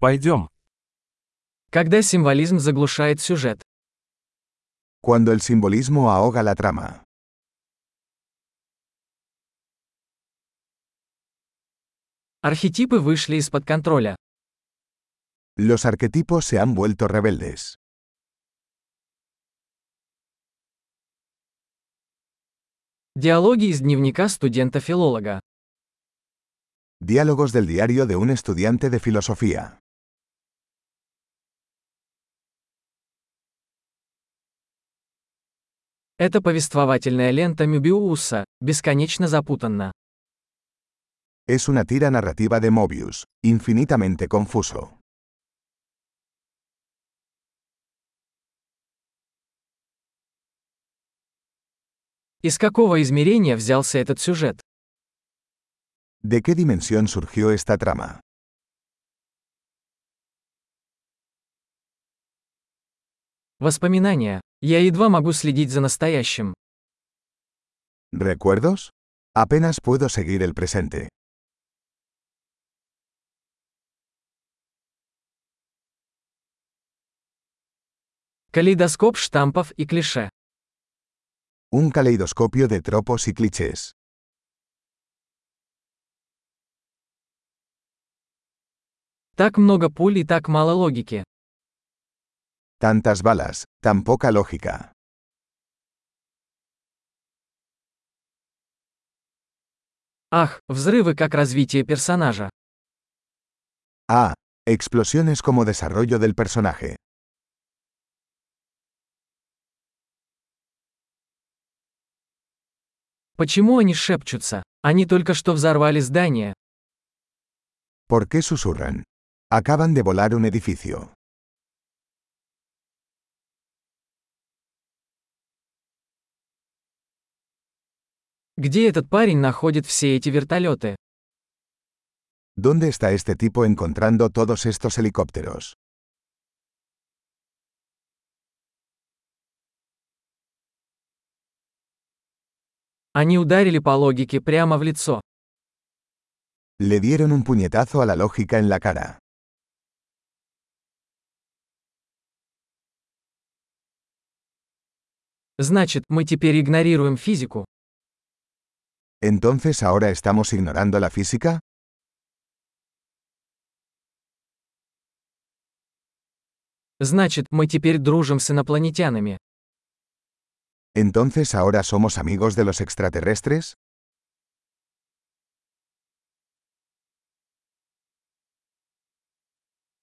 Пойдем. Когда символизм заглушает сюжет. Cuando el simbolismo ahoga la trama. Архетипы вышли из-под контроля. Los arquetipos se han vuelto rebeldes. Диалоги из дневника студента-филолога. Diálogos del diario de un estudiante de filosofía. Это повествовательная лента Мюбиуса, бесконечно запутанна. Es una tira narrativa de Mobius, infinitamente confuso. Из какого измерения взялся этот сюжет? ¿De qué dimensión surgió esta trama? Воспоминания. Я едва могу следить за настоящим. ¿Recuerdos? Apenas puedo seguir el presente. Калейдоскоп штампов и клише. Un caleidoscopio de tropos y clichés. Так много пуль и так мало логики. Tantas balas, tan poca lógica. Ах, взрывы как развитие персонажа. Ah, explosiones como desarrollo del personaje. Почему они шепчутся? Они только что взорвали здание. ¿Por qué susurran? Acaban de volar un edificio. Где этот парень находит все эти вертолеты? ¿Dónde está este tipo encontrando todos estos helicópteros? Они ударили по логике прямо в лицо. Le dieron un puñetazo a la lógica en la cara. Значит, мы теперь игнорируем физику. ¿Entonces ahora estamos ignorando la física? Значит, мы теперь дружим с инопланетянами. ¿Entonces ahora somos amigos de los extraterrestres?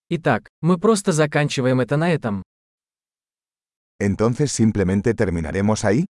Итак, мы просто заканчиваем это на этом. ¿Entonces simplemente terminaremos ahí?